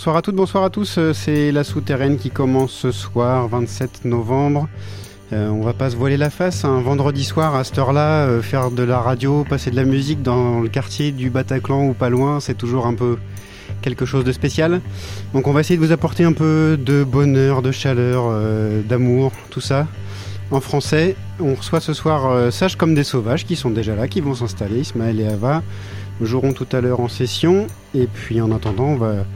Bonsoir à toutes, bonsoir à tous. Euh, c'est la souterraine qui commence ce soir, 27 novembre. Euh, on va pas se voiler la face. Un vendredi soir à cette heure-là, euh, faire de la radio, passer de la musique dans le quartier du Bataclan ou pas loin, c'est toujours un peu quelque chose de spécial. Donc on va essayer de vous apporter un peu de bonheur, de chaleur, d'amour, tout ça. En français, on reçoit ce soir Sage comme des sauvages qui sont déjà là, qui vont s'installer. Ismaël et Ava joueront tout à l'heure en session. Et puis en attendant, on va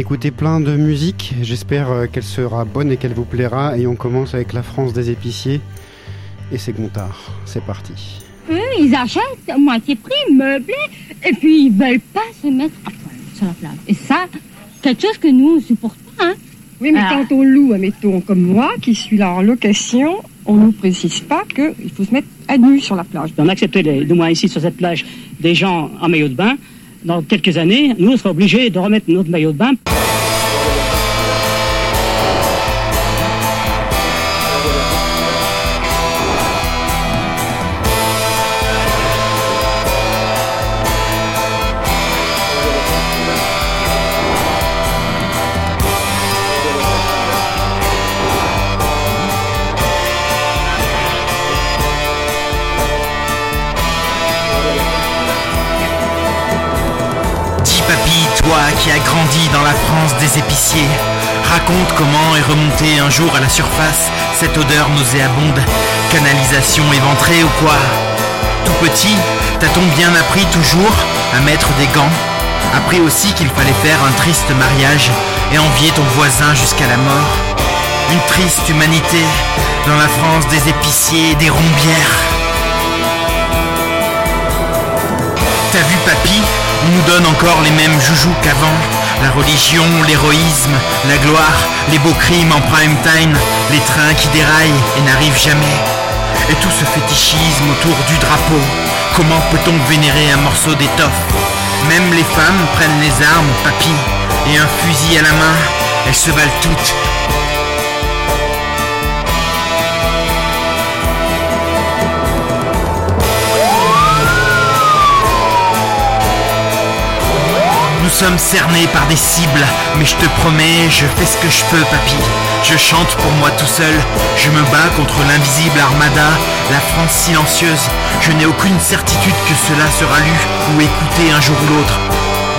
écouter plein de musique. J'espère euh, qu'elle sera bonne et qu'elle vous plaira. Et on commence avec la France des épiciers. Et c'est Gontard. C'est parti. Eux, ils achètent à moitié prix, meublés, et puis ils veulent pas se mettre à poil sur la plage. Et ça, quelque chose que nous, on supporte pas, hein. Oui, mais quand on loue, admettons, comme moi, qui suis là en location, on ne nous précise pas qu'il faut se mettre à nu sur la plage. On accepte, de moi ici sur cette plage, des gens en maillot de bain dans quelques années, nous, on sera obligés de remettre notre maillot de bain. Épiciers, raconte comment est remontée un jour à la surface cette odeur nauséabonde. Canalisation éventrée ou quoi? Tout petit, t'as-t-on bien appris toujours à mettre des gants? Appris aussi qu'il fallait faire un triste mariage et envier ton voisin jusqu'à la mort? Une triste humanité dans la France des épiciers et des rombières. T'as vu papy? On nous donne encore les mêmes joujoux qu'avant. La religion, l'héroïsme, la gloire, les beaux crimes en prime time, les trains qui déraillent et n'arrivent jamais. Et tout ce fétichisme autour du drapeau. Comment peut-on vénérer un morceau d'étoffe? Même les femmes prennent les armes, papy, et un fusil à la main, elles se valent toutes sommes cernés par des cibles, mais je te promets, je fais ce que je peux, papy. Je chante pour moi tout seul, je me bats contre l'invisible armada, la France silencieuse. Je n'ai aucune certitude que cela sera lu ou écouté un jour ou l'autre.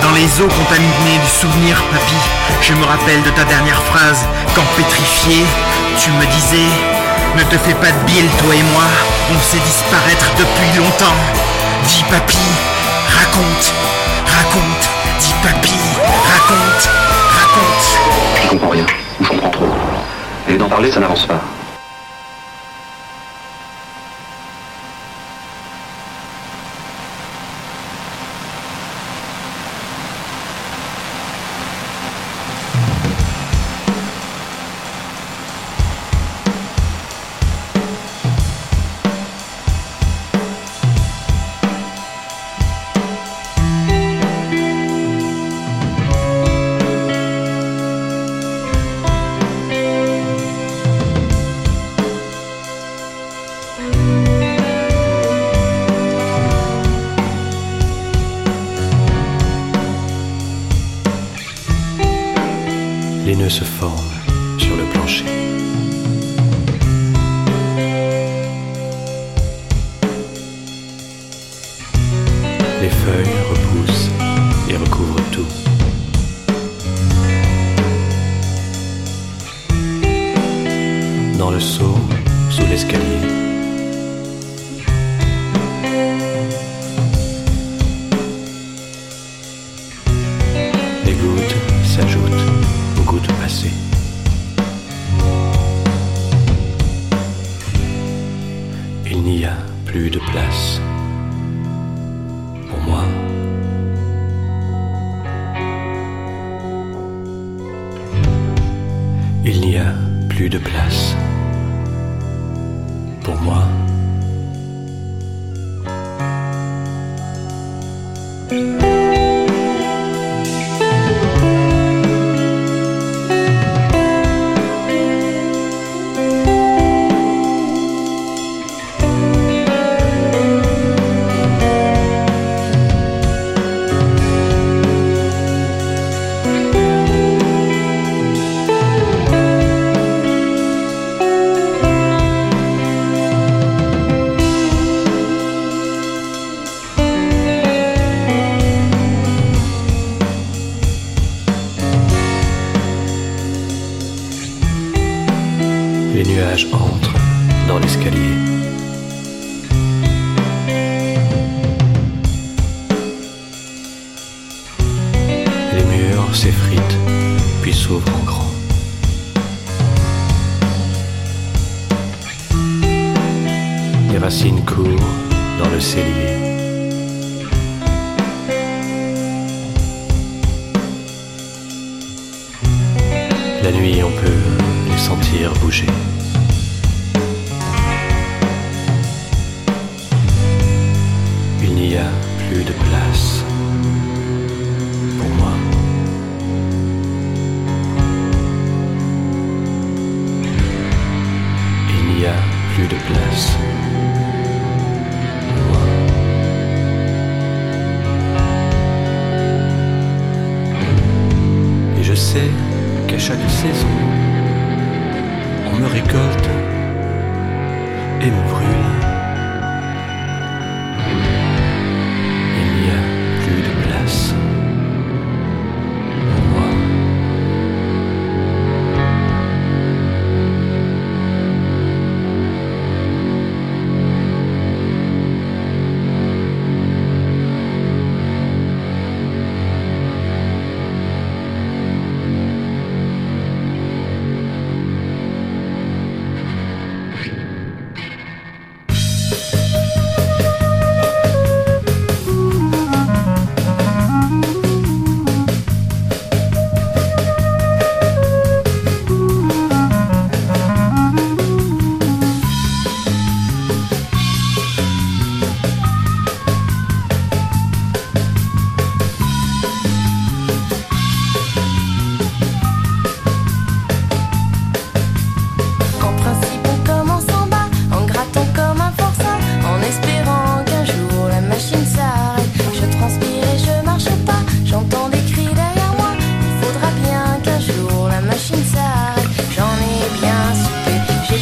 Dans les eaux contaminées du souvenir, papy, je me rappelle de ta dernière phrase, quand pétrifié, tu me disais Ne te fais pas de bile, toi et moi, on sait disparaître depuis longtemps. Dis, papy, raconte, raconte. Dis papy, raconte, raconte. Je comprends rien, ou je comprends trop. Et d'en parler, ça n'avance pas.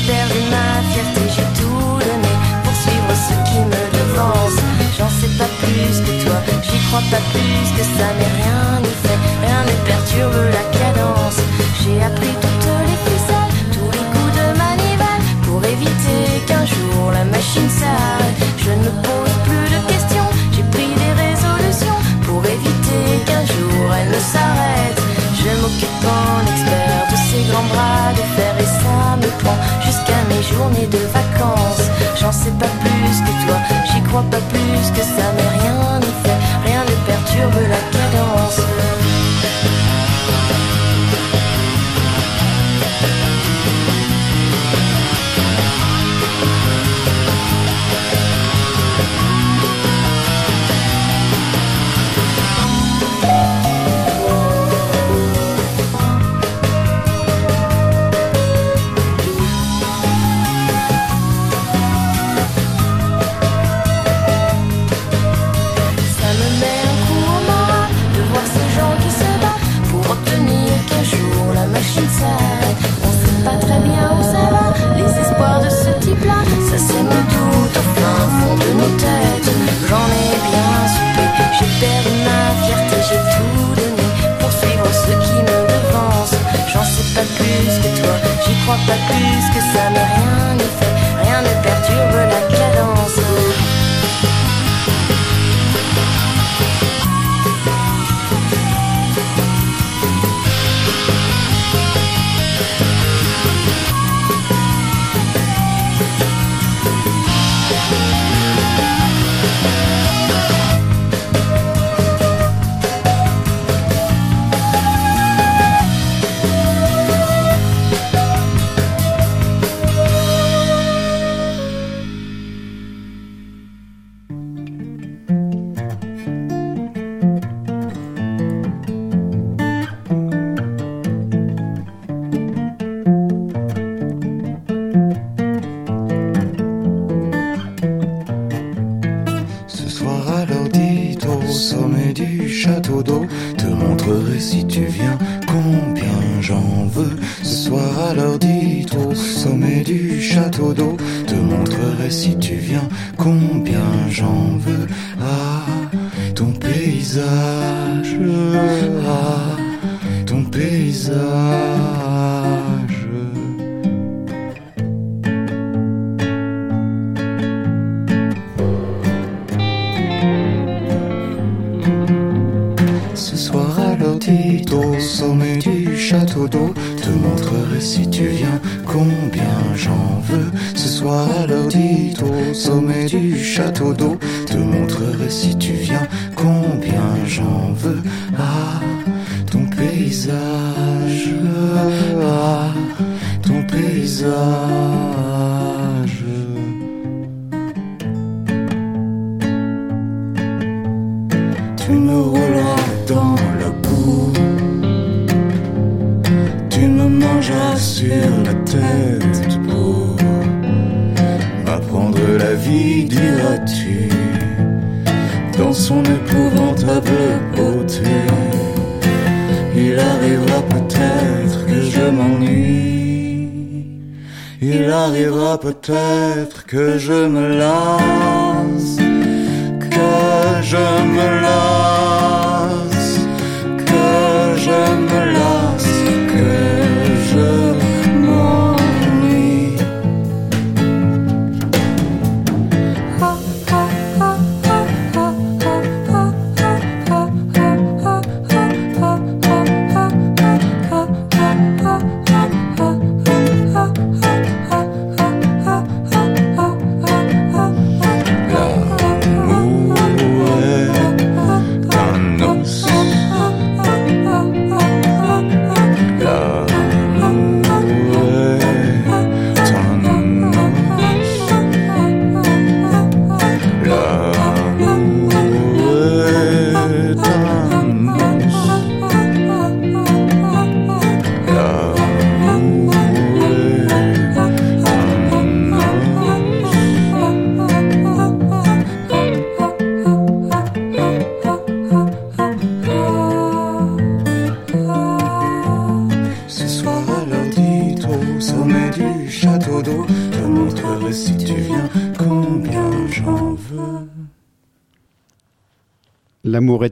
perdu ma fierté, j'ai tout donné pour suivre ce qui me devance. J'en sais pas plus que toi, j'y crois pas plus que ça, mais pas plus que ça, mais rien. Te montrerai si tu viens. Combien j'en veux. Ce soir à l'audit au sommet du château d'eau Te montrerai si tu viens. Combien j'en veux. Ah, ton paysage. Ah, ton paysage peut-être que je me lasse que je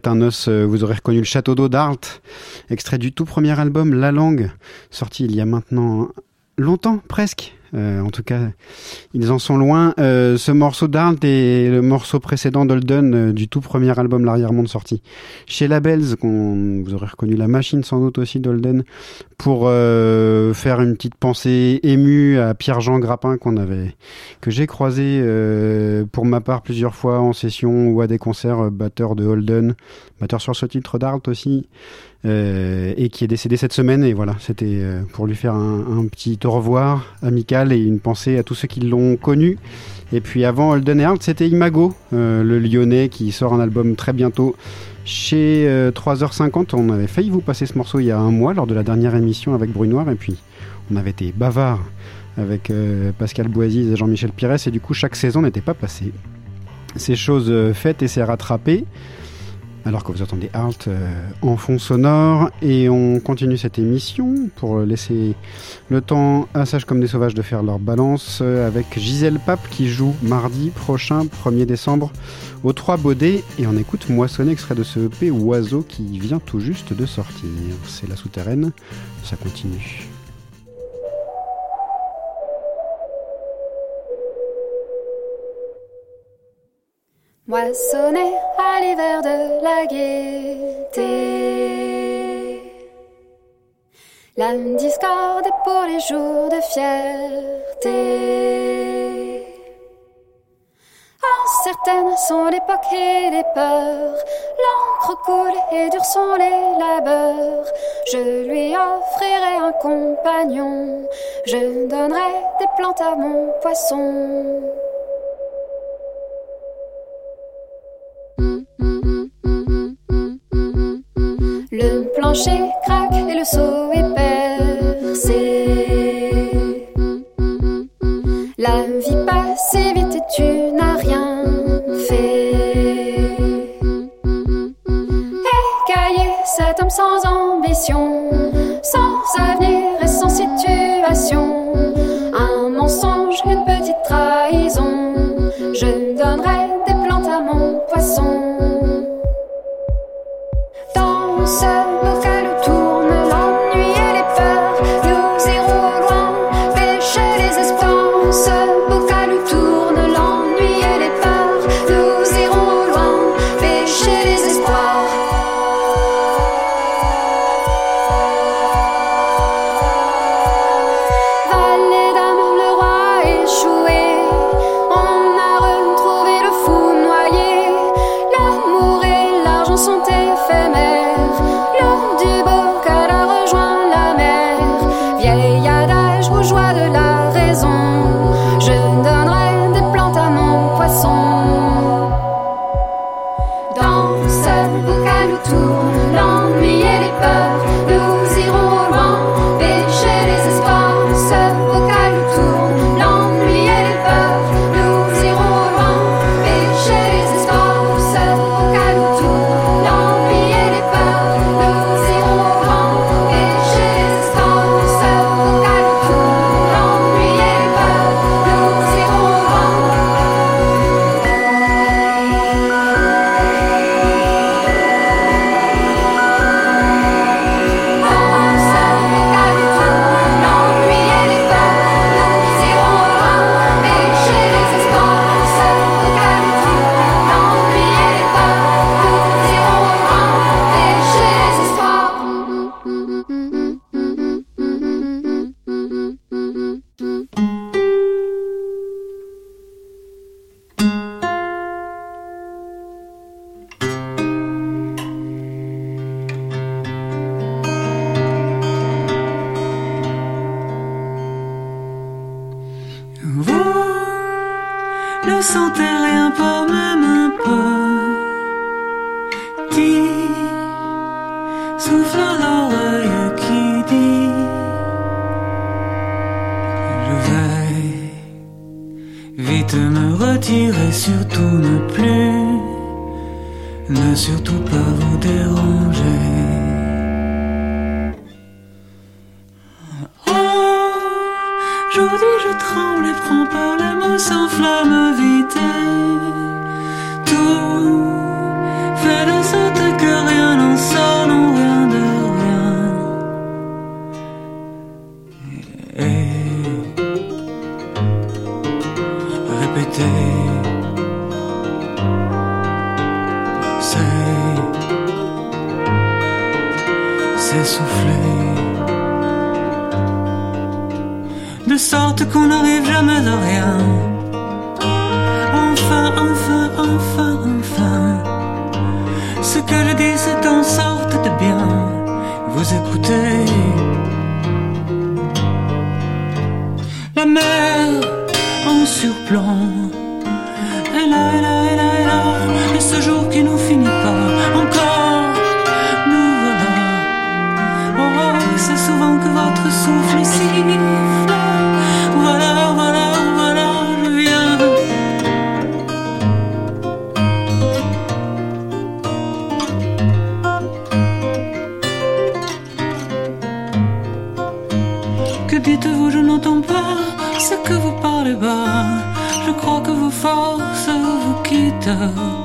Un os, euh, vous aurez reconnu le château d'eau d'Arlt, extrait du tout premier album La Langue, sorti il y a maintenant longtemps presque. Euh, en tout cas, ils en sont loin. Euh, ce morceau d'Arlt est le morceau précédent d'Holden euh, du tout premier album L'Arrière-Monde sorti chez Labels, vous aurez reconnu la machine sans doute aussi d'Holden, pour euh, faire une petite pensée émue à Pierre-Jean Grappin qu'on avait, que j'ai croisé euh, pour ma part plusieurs fois en session ou à des concerts, euh, batteur de Holden, batteur sur ce titre d'Arlt aussi, euh, et qui est décédé cette semaine. Et voilà, c'était euh, pour lui faire un, un petit au revoir amical et une pensée à tous ceux qui l'ont connu. Et puis avant Holden et Arlt, c'était Imago, euh, le lyonnais qui sort un album très bientôt chez euh, 3h50. On avait failli vous passer ce morceau il y a un mois lors de la dernière émission avec Brunoir. Et puis on avait été bavard avec euh, Pascal Boisy et Jean-Michel Pires. Et du coup, chaque saison n'était pas passée. C'est chose euh, faite et c'est rattrapé. Alors que vous entendez Alt euh, en fond sonore et on continue cette émission pour laisser le temps à Sages comme des sauvages de faire leur balance euh, avec Gisèle Pape qui joue mardi prochain 1er décembre au 3 Baudets et on écoute Moissonner extrait de ce EP Oiseau qui vient tout juste de sortir. C'est la souterraine, ça continue. Moissonner à l'hiver de la gaieté. La discorde pour les jours de fierté. Incertaines sont l'époque et les peurs. L'encre coule et durs sont les labeurs. Je lui offrirai un compagnon. Je donnerai des plantes à mon poisson. plancher craque et le seau est percé. La vie passe vite et tu n'as rien fait. Eh, Écailler cet homme sans ambition, sans avenir. Que dites-vous, je n'entends pas ce que vous parlez bas. Je crois que vos forces vous quittent.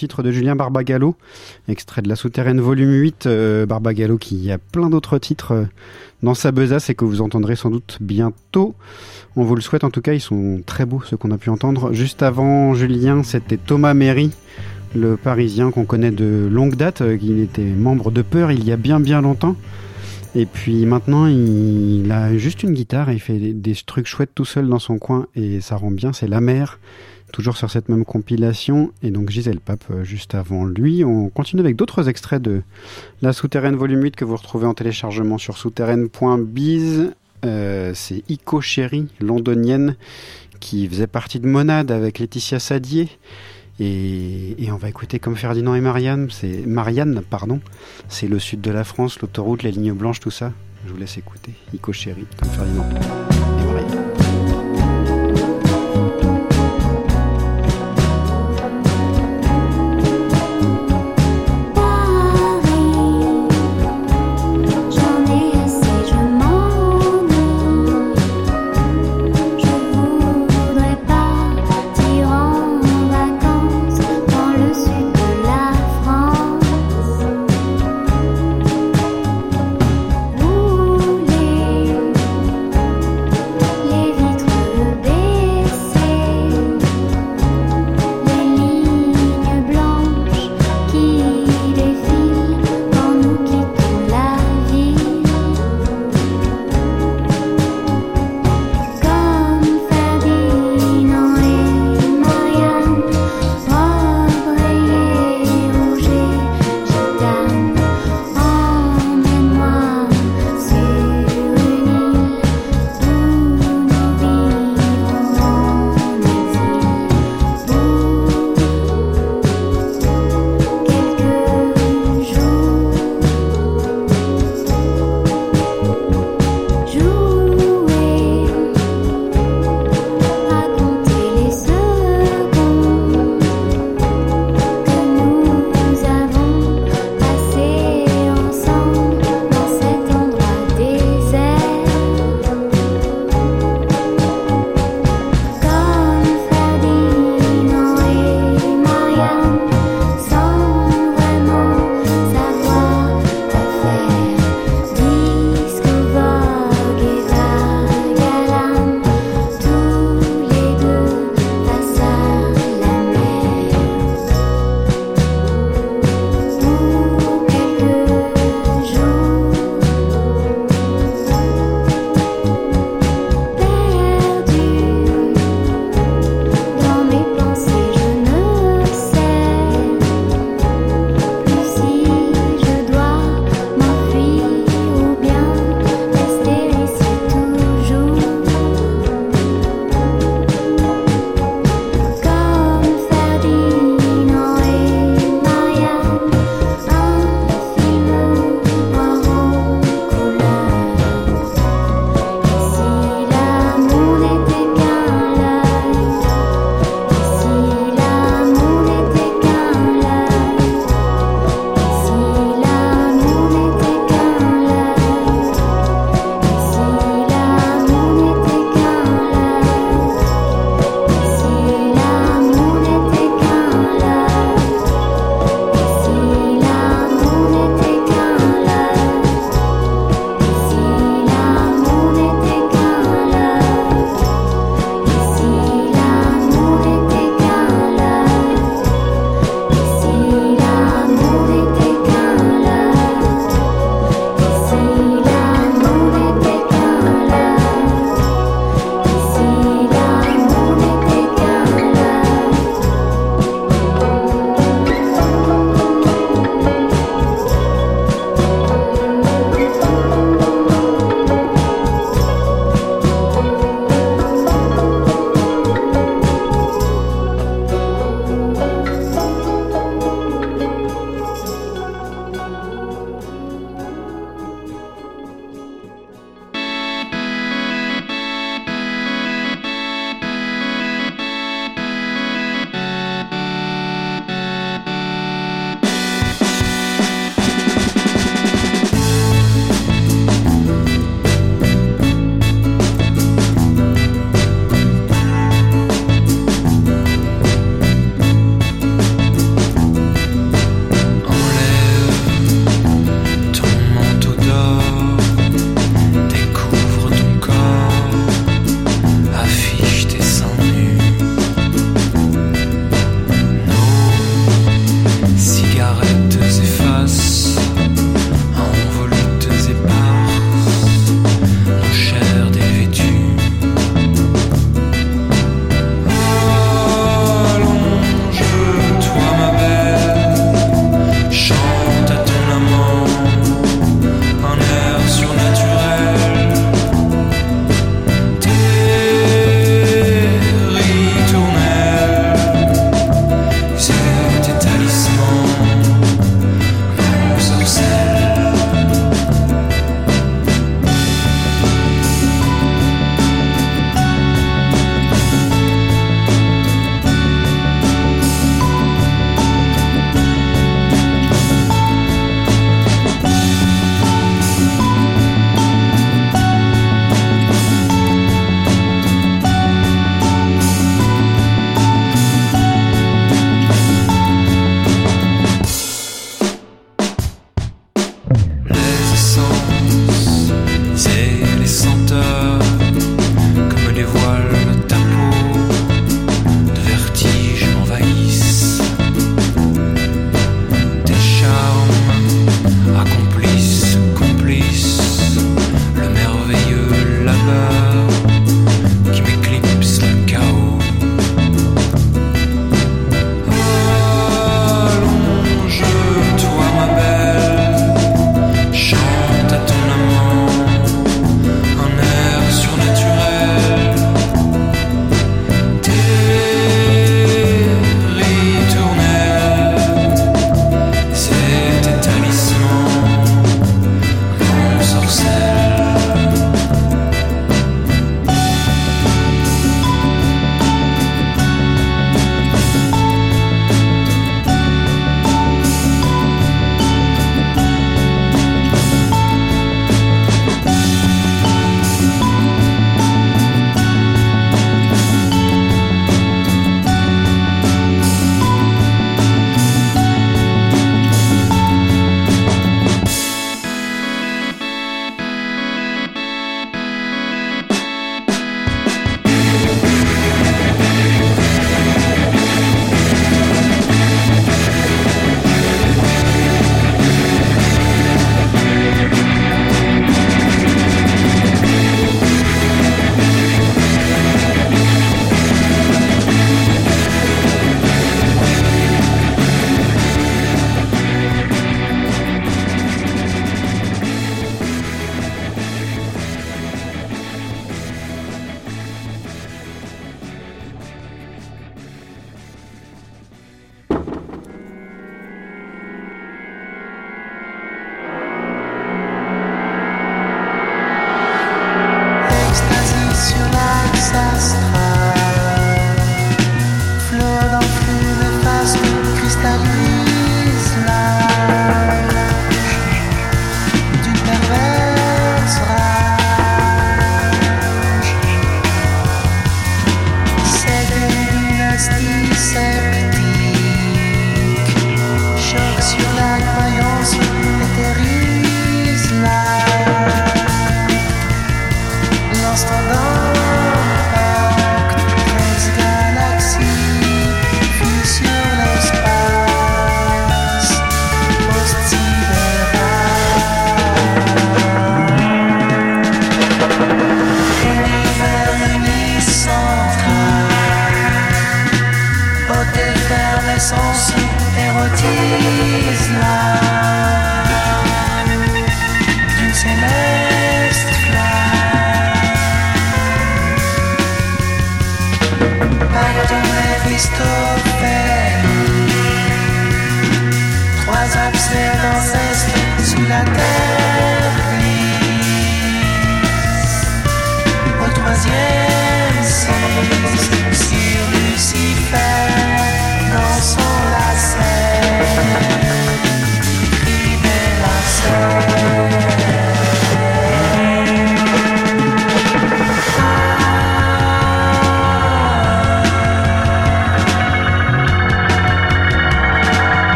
Titre de Julien Barbagallo, extrait de La Souterraine volume 8. euh, Barbagallo qui a plein d'autres titres euh, dans sa besace et que vous entendrez sans doute bientôt. On vous le souhaite en tout cas, ils sont très beaux ceux qu'on a pu entendre. Juste avant Julien, c'était Thomas Méry, le Parisien qu'on connaît de longue date, euh, qui était membre de Peur il y a bien bien longtemps. Et puis maintenant, il, a juste une guitare et il fait des trucs chouettes tout seul dans son coin et ça rend bien. C'est La Mer, toujours sur cette même compilation. Et donc Gisèle Pape euh, juste avant lui. On continue avec d'autres extraits de La Souterraine Volume 8 que vous retrouvez en téléchargement sur souterraine.biz. Euh, c'est Ico londonienne, qui faisait partie de Monade avec Laetitia Sadier. Et, on va écouter comme Ferdinand et Marianne, c'est Marianne, pardon. C'est le sud de la France, l'autoroute, les lignes blanches, tout ça. Je vous laisse écouter. Ico Chéri, comme Ferdinand et Marianne.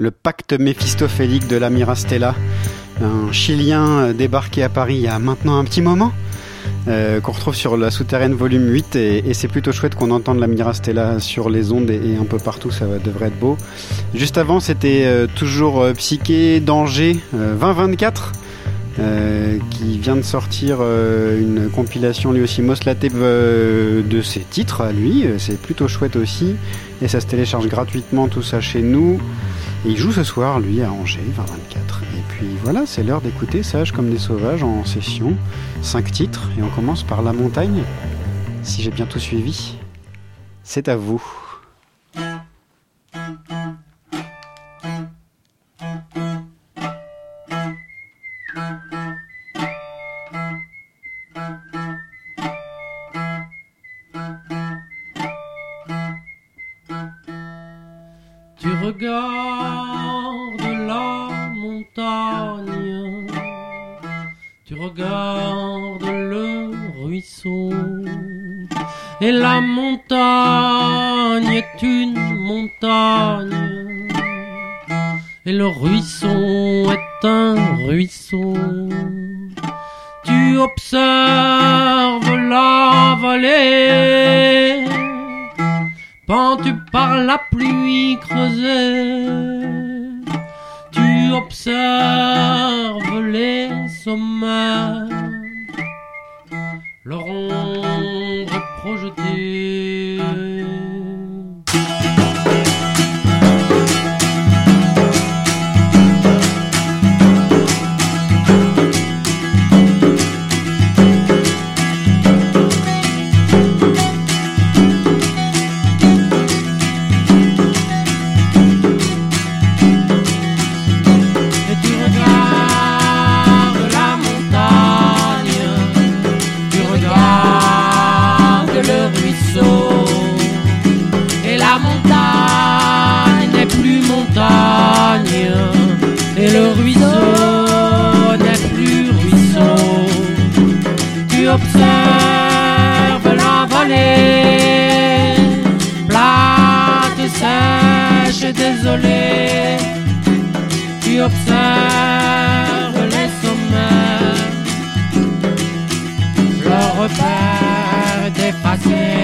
Le pacte méphistophélique de la Mirastella, un Chilien euh, débarqué à Paris il y a maintenant un petit moment, euh, qu'on retrouve sur la souterraine volume 8, et, c'est plutôt chouette qu'on entende la Mirastella sur les ondes et, un peu partout, ça devrait être beau. Juste avant, c'était euh, toujours euh, Psyché Danger euh, 2024. Euh, qui vient de sortir euh, une compilation lui aussi Moslaté euh, de ses titres à lui, Euh, c'est plutôt chouette aussi. Et ça se télécharge gratuitement tout ça chez nous. Et il joue ce soir lui à Angers 2024 et puis voilà c'est l'heure d'écouter Sage comme des sauvages en session. 5 titres et on commence par La Montagne. Si j'ai bien tout suivi c'est à vous leur repère est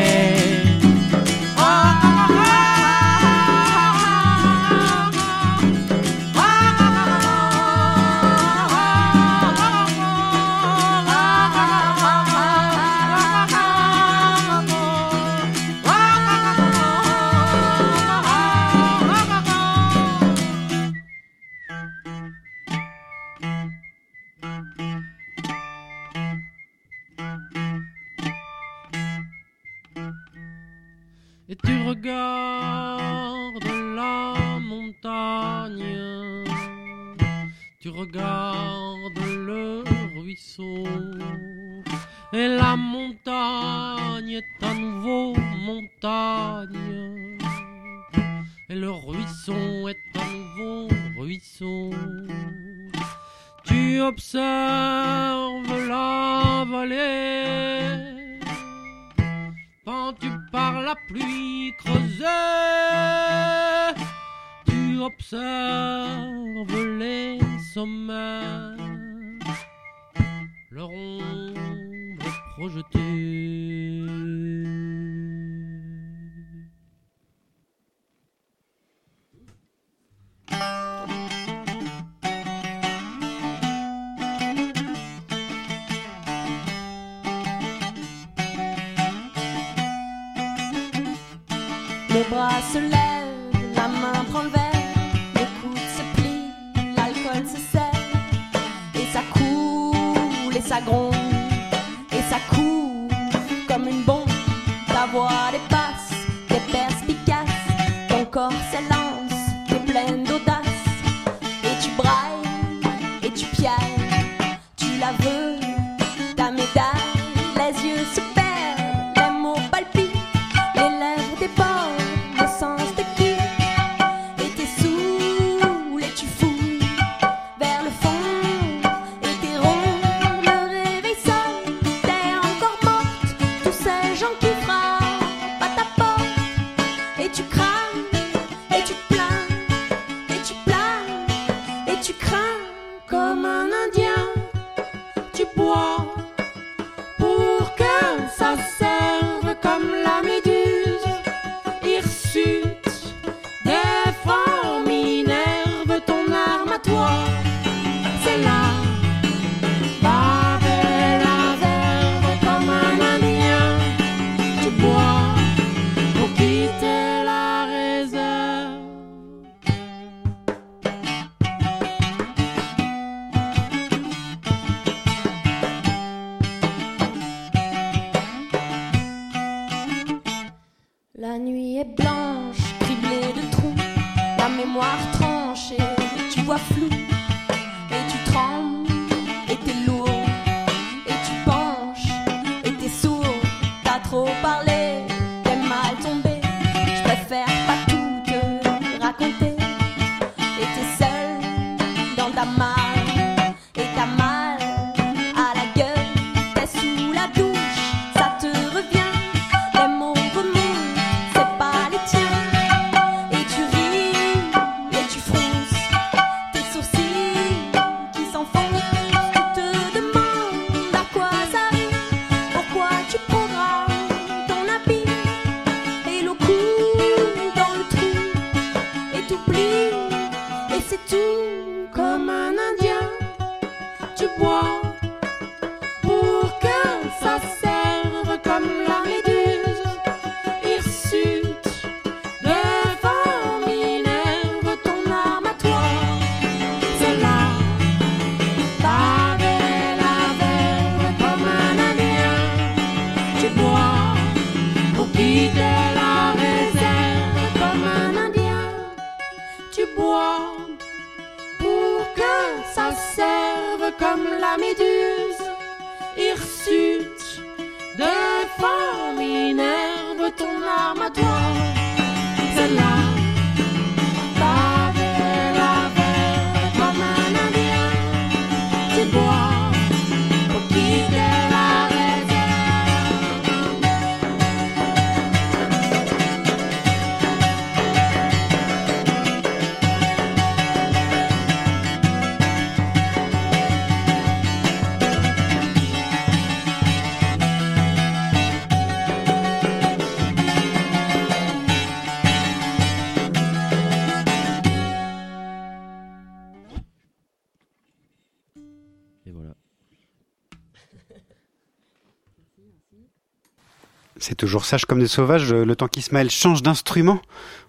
toujours sages comme des sauvages, euh, le temps qu'Ismaël change d'instrument,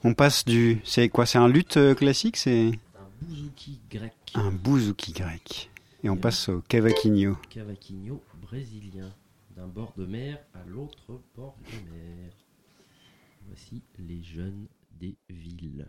on passe du. C'est quoi C'est un luth euh, classique C'est. Un bouzouki grec. Un bouzouki grec. Et on passe au cavaquinho. Cavaquinho brésilien, d'un bord de mer à l'autre bord de mer. Voici les jeunes des villes.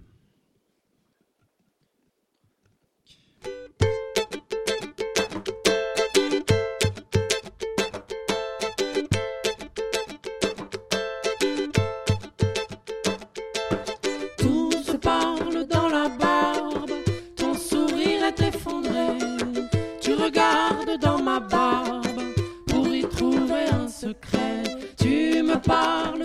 papa.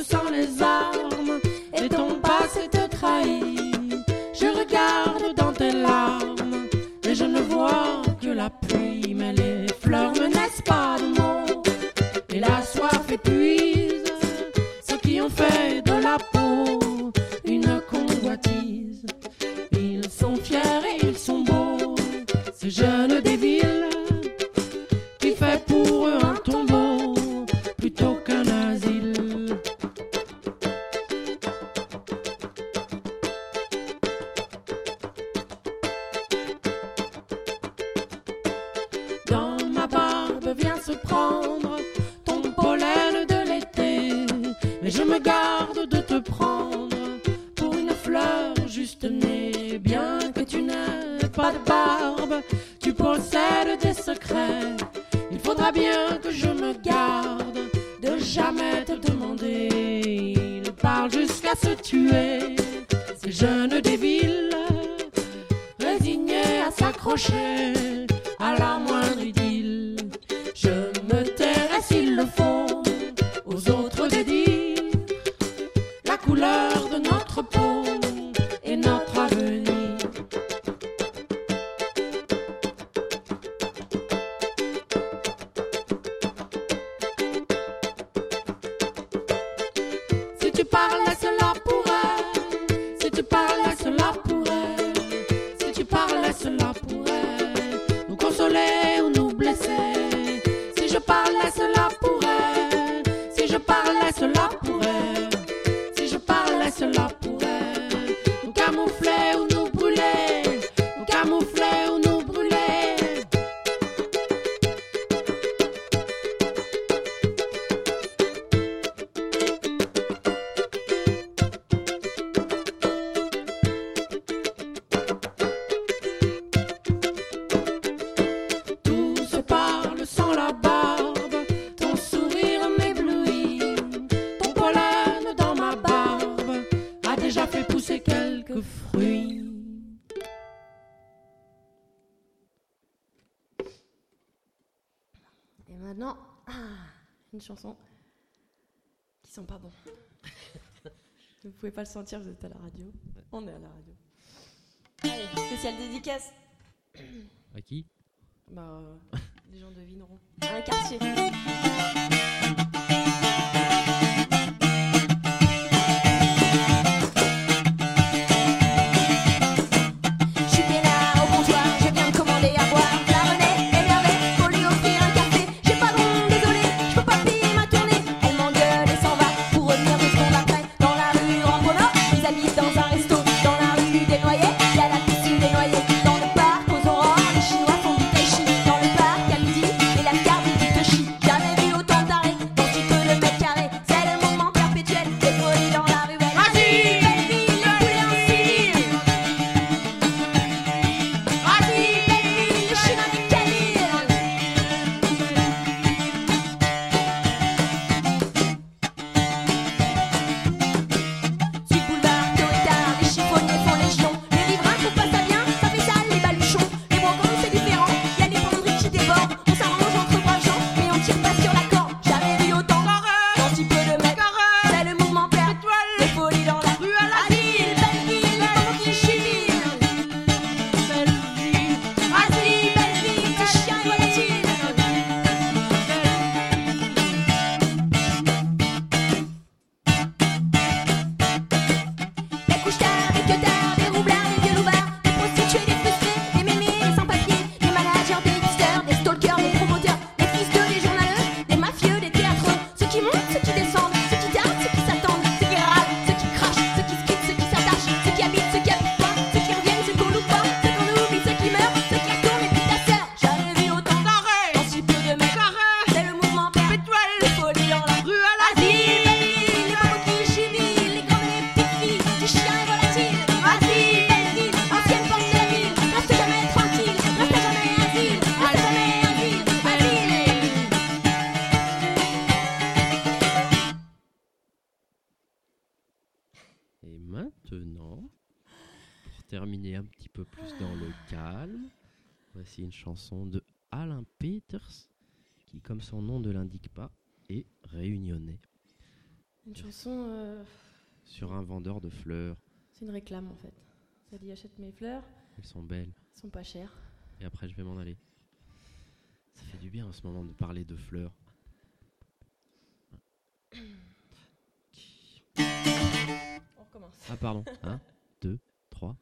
maintenant, ah, une chanson qui sent pas bon. vous pouvez pas le sentir, vous êtes à la radio. On est à la radio. Allez, spéciale dédicace. À qui? Bah, euh, les gens devineront. À un quartier. Fleurs. c'est une réclame en fait. Ça dit achète mes fleurs, Elles sont belles. elles sont pas chères. Et après, je vais m'en aller. Ça fait du bien en ce moment de parler de fleurs. On recommence. Ah, pardon. 1, 2, 3,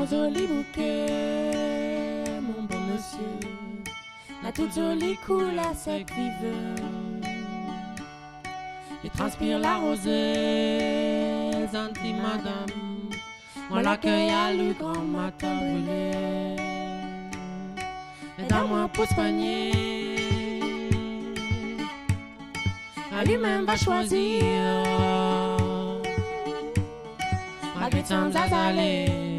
mon joli bouquet, mon bon monsieur, la toute jolie couleur sec vive. Et transpire la rosée, gentille madame, moi l'accueille à le grand matin brûlé. Et dans moi pour soigner, à lui-même va choisir. Malgré sans aller.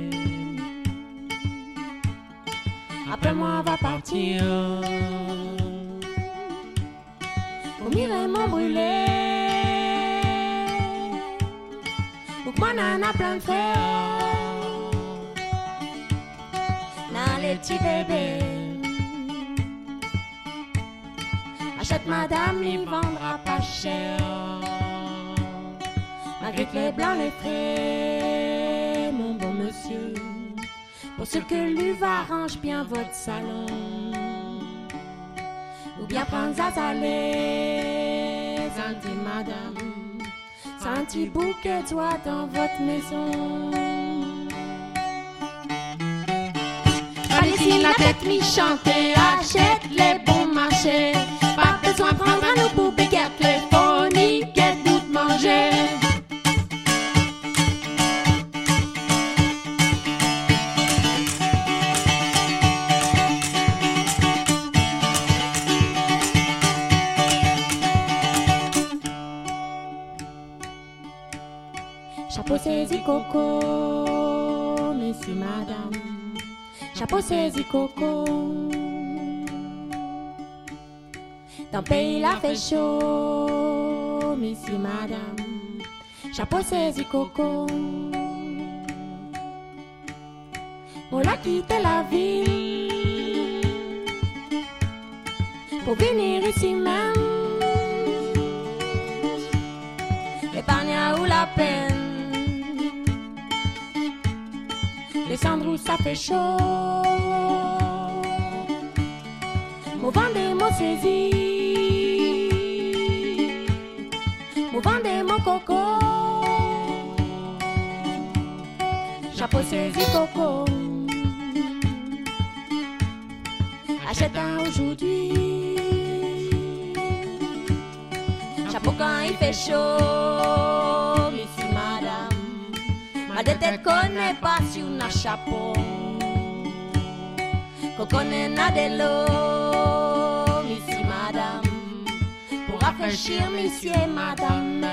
Après moi va partir. Au mireillement brûlé. Pour que moi n'en a plein de frères. Dans les petits bébés. Achète madame, il vendra pas cher. Malgré que les blancs, les frais, mon bon monsieur. Pour ce que l'uve arrange bien votre salon. Ou bien prendre à aller, gentille madame. Petit bouquet joie dans votre maison. Allez-y la tête mi-chante et achète les bons marchés. Pas besoin de prendre un pour béquette Coco, messieurs, madame. Chapeau saisi coco. Dans le pays, la fait chaud, messieurs, madame. Chapeau saisi coco. On a quitté la ville pour venir ici même. Épargne ou la peine? Descendre où ça fait chaud. Mon vendez mon saisi. Mon vendez mon coco. Chapeau saisi coco. Achète un aujourd'hui. Chapeau quand il fait chaud. Ici, madame. Ma tête connaît pas si on a chapeau. Qu'on connaît na de l'eau. Ici, madame. Pour rafraîchir, messieurs et madame.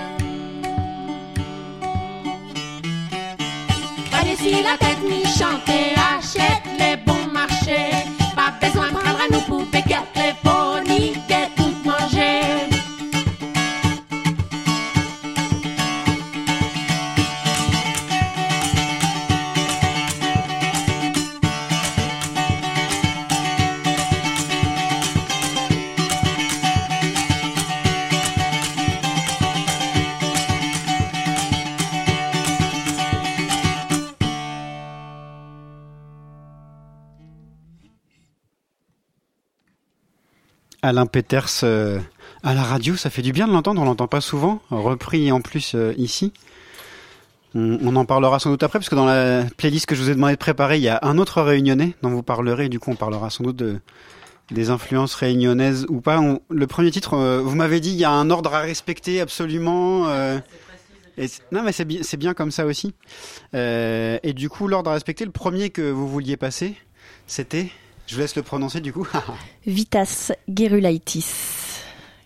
Pas d'ici la tête ni chanter. Achète les bons marchés. Pas besoin de prendre Alain Peters euh, à la radio, ça fait du bien de l'entendre, on l'entend pas souvent, repris en plus euh, ici. On, en parlera sans doute après, parce que dans la playlist que je vous ai demandé de préparer, il y a un autre réunionnais dont vous parlerez, du coup on parlera sans doute de, des influences réunionnaises ou pas. Le premier titre, euh, vous m'avez dit, il y a un ordre à respecter absolument. et non mais c'est bien, comme ça aussi. Et du coup, l'ordre à respecter, le premier que vous vouliez passer, c'était, je vous laisse le prononcer du coup. Vitas Gerulaitis,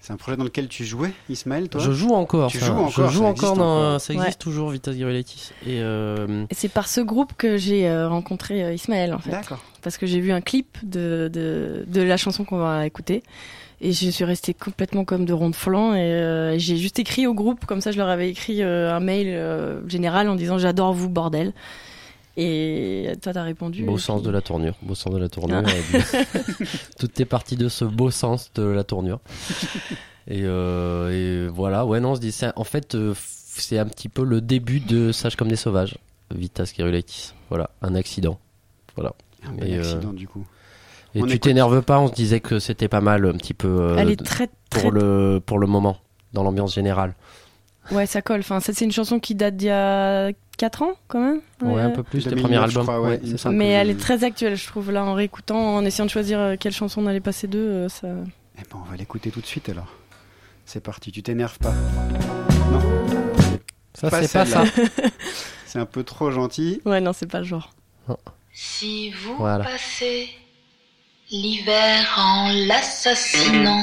C'est un projet dans lequel tu jouais, Ismaël, toi? Je joue encore. Tu ça. joues encore. Je joue ça encore existe dans. encore. Ça existe Ouais. toujours, Vitas Girelaitis. Et euh, Et c'est par ce groupe que j'ai euh, rencontré euh, Ismaël en fait. D'accord. Parce que j'ai vu un clip de, de, de la chanson qu'on va écouter. Et je suis restée complètement comme de ronde flanc. Et euh, j'ai juste écrit au groupe, comme ça je leur avais écrit euh, un mail euh, général en disant j'adore vous, bordel. Et toi t'as répondu. beau sens puis- de la tournure. Beau sens de la tournure. Ah. et du- Tout est parti de ce beau sens de la tournure. Et, euh, et voilà, ouais, non, on se dit ça. En fait, euh, c'est un petit peu le début de Sage comme des sauvages. Vitas Girelaitis. Voilà, un accident. Voilà. Un bel Et, euh, accident, du coup. Et On tu écoute- t'énerves pas, on se disait que c'était pas mal un petit peu euh, Elle est très, très- pour le pour le moment dans l'ambiance générale. Ouais, ça colle. Enfin, ça, c'est une chanson qui date d'il y a 4 ans quand même. Ouais, un peu plus, tes 2009, premiers je albums. crois, ouais, Ouais, il me c'est ça. semble Mais elle est très actuelle, je trouve. Là, en réécoutant, en essayant de choisir euh, quelle chanson on allait passer d'eux, euh, ça. Eh ben, on va l'écouter tout de suite alors. C'est parti, tu t'énerves pas. Ça, c'est pas ça. c'est un peu trop gentil. Ouais, non, c'est pas le genre. Si vous Voilà. passez l'hiver en l'assassinant,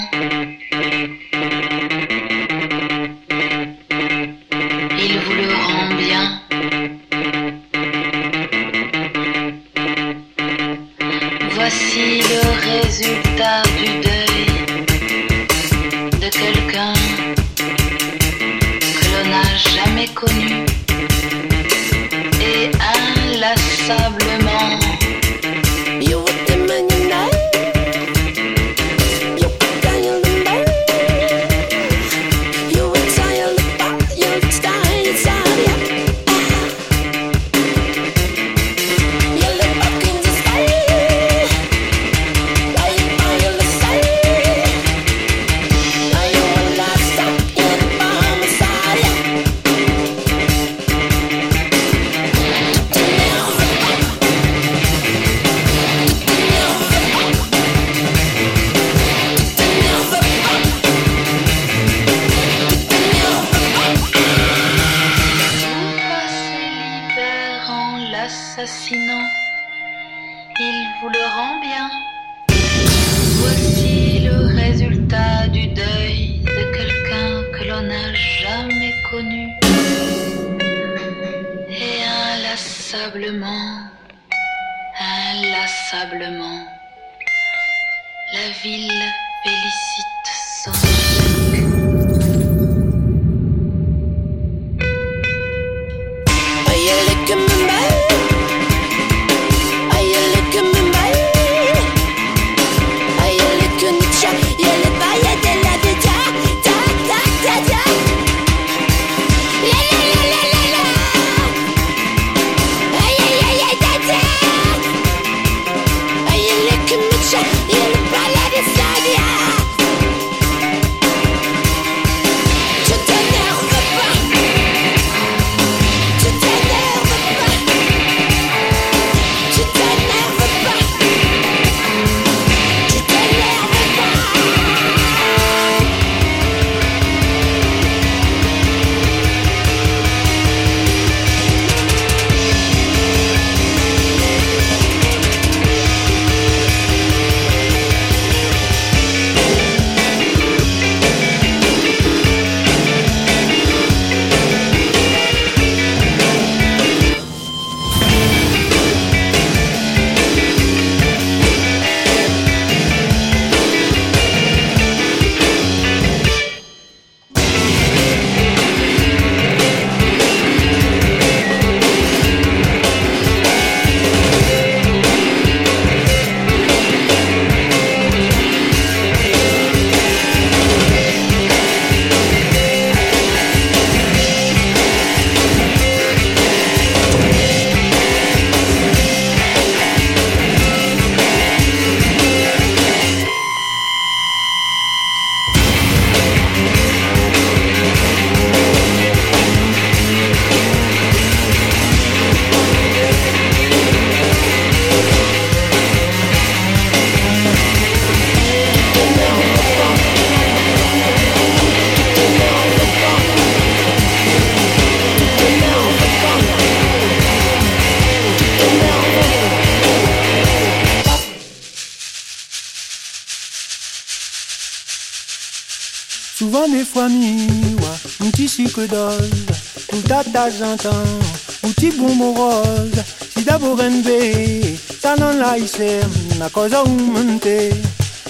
na cosa un monte,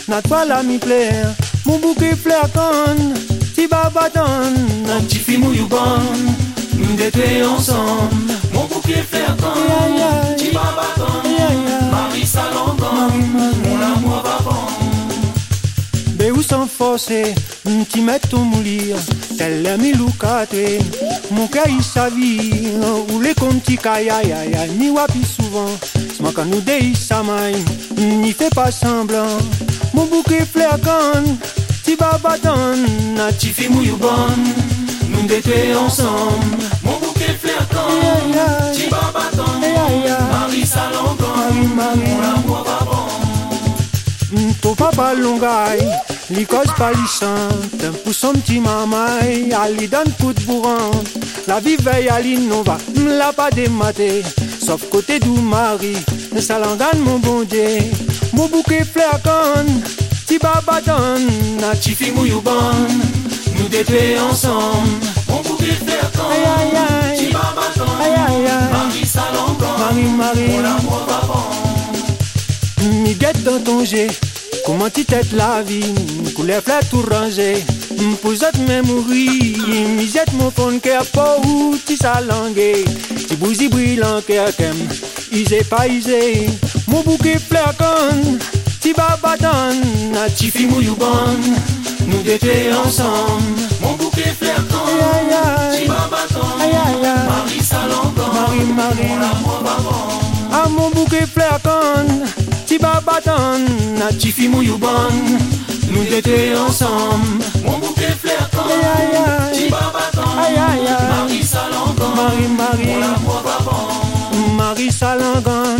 na toi la mi plaire, mon bouquet fleur con, si babaton, un petit film ou you bon, nous deux ensemble, mon bouquet fleur con, si babaton, Marie Salongon, mon amour va bon. Be ou sans forcer, ti metto a mourir, tel mi lucate, mon cœur il s'avit, ou les conti kaya ya ya, ni wapi souvent, sma quand nous dei samay, n'y fait pas semblant, mon bouquet fleur con, ti babaton, na ti fi mouillou bon, nous ensemble, mon bouquet fleur con, ti babaton, Marie Salongon, mon amour va bon. Ton papa longaille, li cause pas li chante Pour son petit mamai, a li donne coup de bourrante La vie veille à l'innova, m'l'a pas dématé. Sauf côté du mari, ça l'engane mon bon Dieu. Mon bouquet fleur con, ti baba donne. Na ti fi mouillou bon, nous deux ensemble. Mon bouquet fleur con, ti baba donne. Marie Salongon, Marie, Marie, mon amour va bon. Mi guette dans ton jet. Comment tu tête la vie, couleur fleur tout rangé Pousette me mourir, misette mon fond cœur pas où tu salangué Tu bousi brillant cœur kem, isé pas isé Mon bouquet fleur con, ti babadan Na ti fi mouillou bon, nous deux ensemble Mon bouquet fleur con, ti babadan Marie Salongon, Marie, Marie, mon amour Ah mon bouquet fleur con Ti babadan, na ti fi Nous deux ensemble Mon bouquet fleur con Ti babadan Marie Salongon Marie, Marie Mon amour Marie Salongon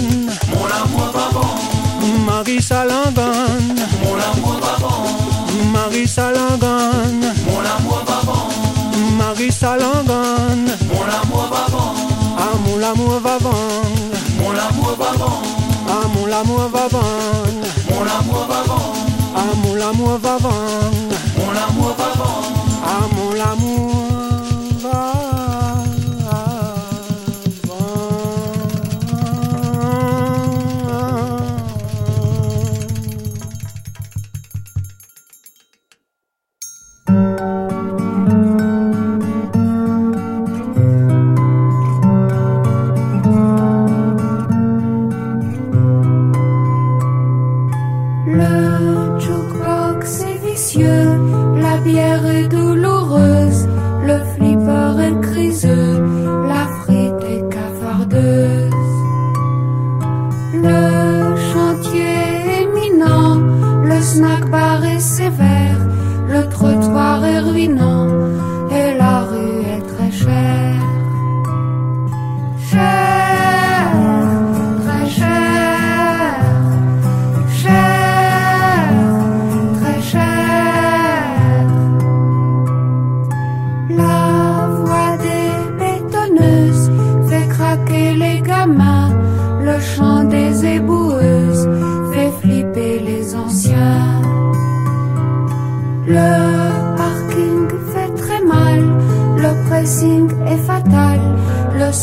Mon amour va bon Marie Salongon Mon amour va bon Marie Salongon Mon amour va bon Marie Salongon Mon amour va bon Ah mon amour va bon Mon amour va bon ah mon l'amour va vendre Mon amour va vendre Ah mon l'amour va vendre Mon amour va vendre Ah mon l'amour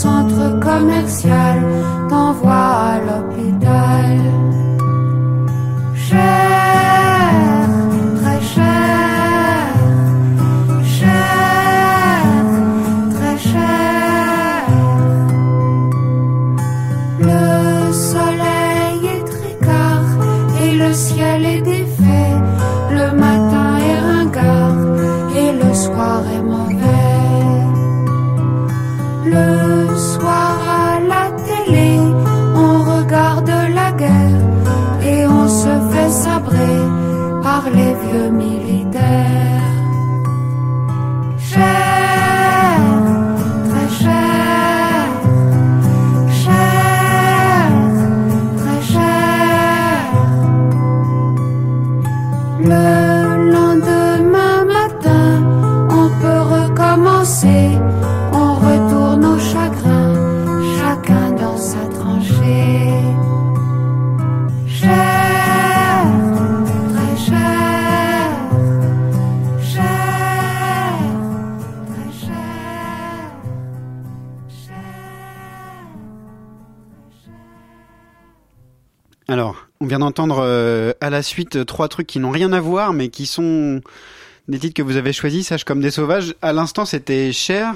centre commercial t'envoie les vient d'entendre euh, à la suite euh, trois trucs qui n'ont rien à voir, mais qui sont des titres que vous avez choisis, Sage comme des sauvages. À l'instant, c'était Cher.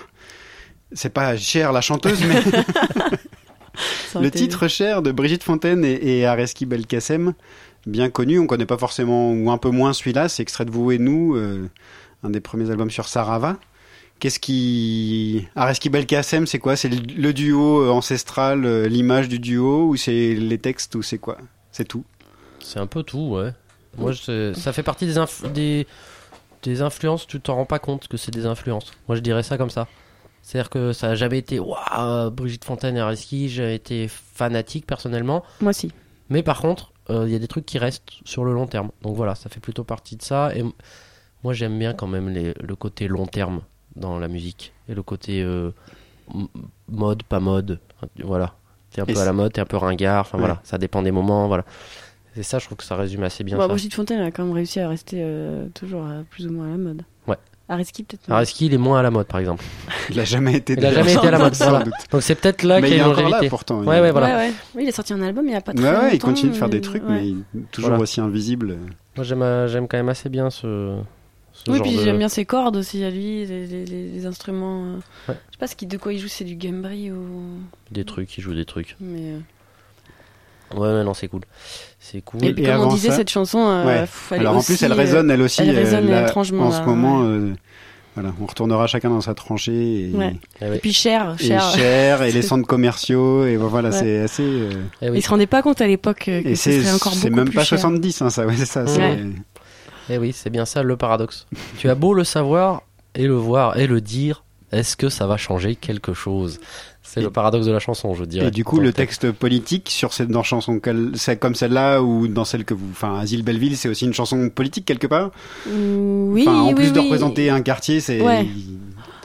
C'est pas Cher la chanteuse, mais le titre Cher de Brigitte Fontaine et, et Areski Belkacem, bien connu. On connaît pas forcément ou un peu moins celui-là. C'est extrait de Vous et nous, euh, un des premiers albums sur Sarava. Qu'est-ce qui Areski Belkacem, c'est quoi? C'est le, le duo ancestral, l'image du duo, ou c'est les textes, ou c'est quoi? C'est tout. C'est un peu tout, ouais. Moi, je- ça fait partie des, inf- des, des influences, tu t'en rends pas compte que c'est des influences. Moi, je dirais ça comme ça. C'est-à-dire que ça a jamais été Waouh, Brigitte Fontaine et Areski, j'ai été fanatique personnellement. Moi aussi. Mais par contre, euh, il y a des trucs qui restent sur le long terme. Donc voilà, ça fait plutôt partie de ça. Et moi, j'aime bien quand même les- le côté long terme dans la musique. Et le côté euh, m- mode, pas mode. Voilà. T'es un Et peu à la mode, t'es un peu ringard. Enfin Ouais. voilà, ça dépend des moments. Voilà. Et ça, je trouve que ça résume assez bien Bon, ça. Brigitte Fontaine a quand même réussi à rester euh, toujours euh, plus ou moins à la mode. Ouais. Areski peut-être. non. Areski, il est moins à la mode, par exemple. Il a jamais été. Il a jamais été à la mode. Sans voilà. doute. Donc c'est peut-être là qu'il y il a est une encore là, longévité. pourtant. Ouais, ouais, voilà. Ouais, ouais. Oui, il a sorti un album il y a pas très Ouais, longtemps. il continue de faire des euh, trucs, mais il- toujours Voilà. aussi invisible. Moi, j'aime, j'aime quand même assez bien ce. Ce Oui, genre puis de- j'aime bien ses cordes aussi à lui, les, les- les- les instruments. euh. Ouais. Je sais pas ce qui, de quoi il joue, c'est du gambri ou. Des trucs, il joue des trucs. Mais. euh, Ouais, ouais, non, c'est cool. C'est cool. Et, comme on disait, cette chanson, euh, Ouais. pff, elle est Alors en plus, elle résonne elle aussi. elle résonne là, étrangement, En là, ce moment, euh, voilà, on retournera chacun dans sa tranchée. Et, Ouais. Et puis cher, et cher. cher, et les centres commerciaux, et voilà, Ouais. c'est assez. euh, Il se rendait pas compte à l'époque que Et ce serait encore beaucoup c'est même plus pas cher. 70, hein, ça, ouais, c'est ça. Eh oui, c'est bien ça le paradoxe. tu as beau le savoir et le voir et le dire, est-ce que ça va changer quelque chose? C'est le paradoxe de la chanson, je dirais. Et du coup, le texte politique sur cette dans chanson comme celle-là ou dans celle que vous, enfin, Asile Belleville, c'est aussi une chanson politique quelque part? Oui, Enfin, en oui, plus de oui. représenter un quartier, c'est. Ouais.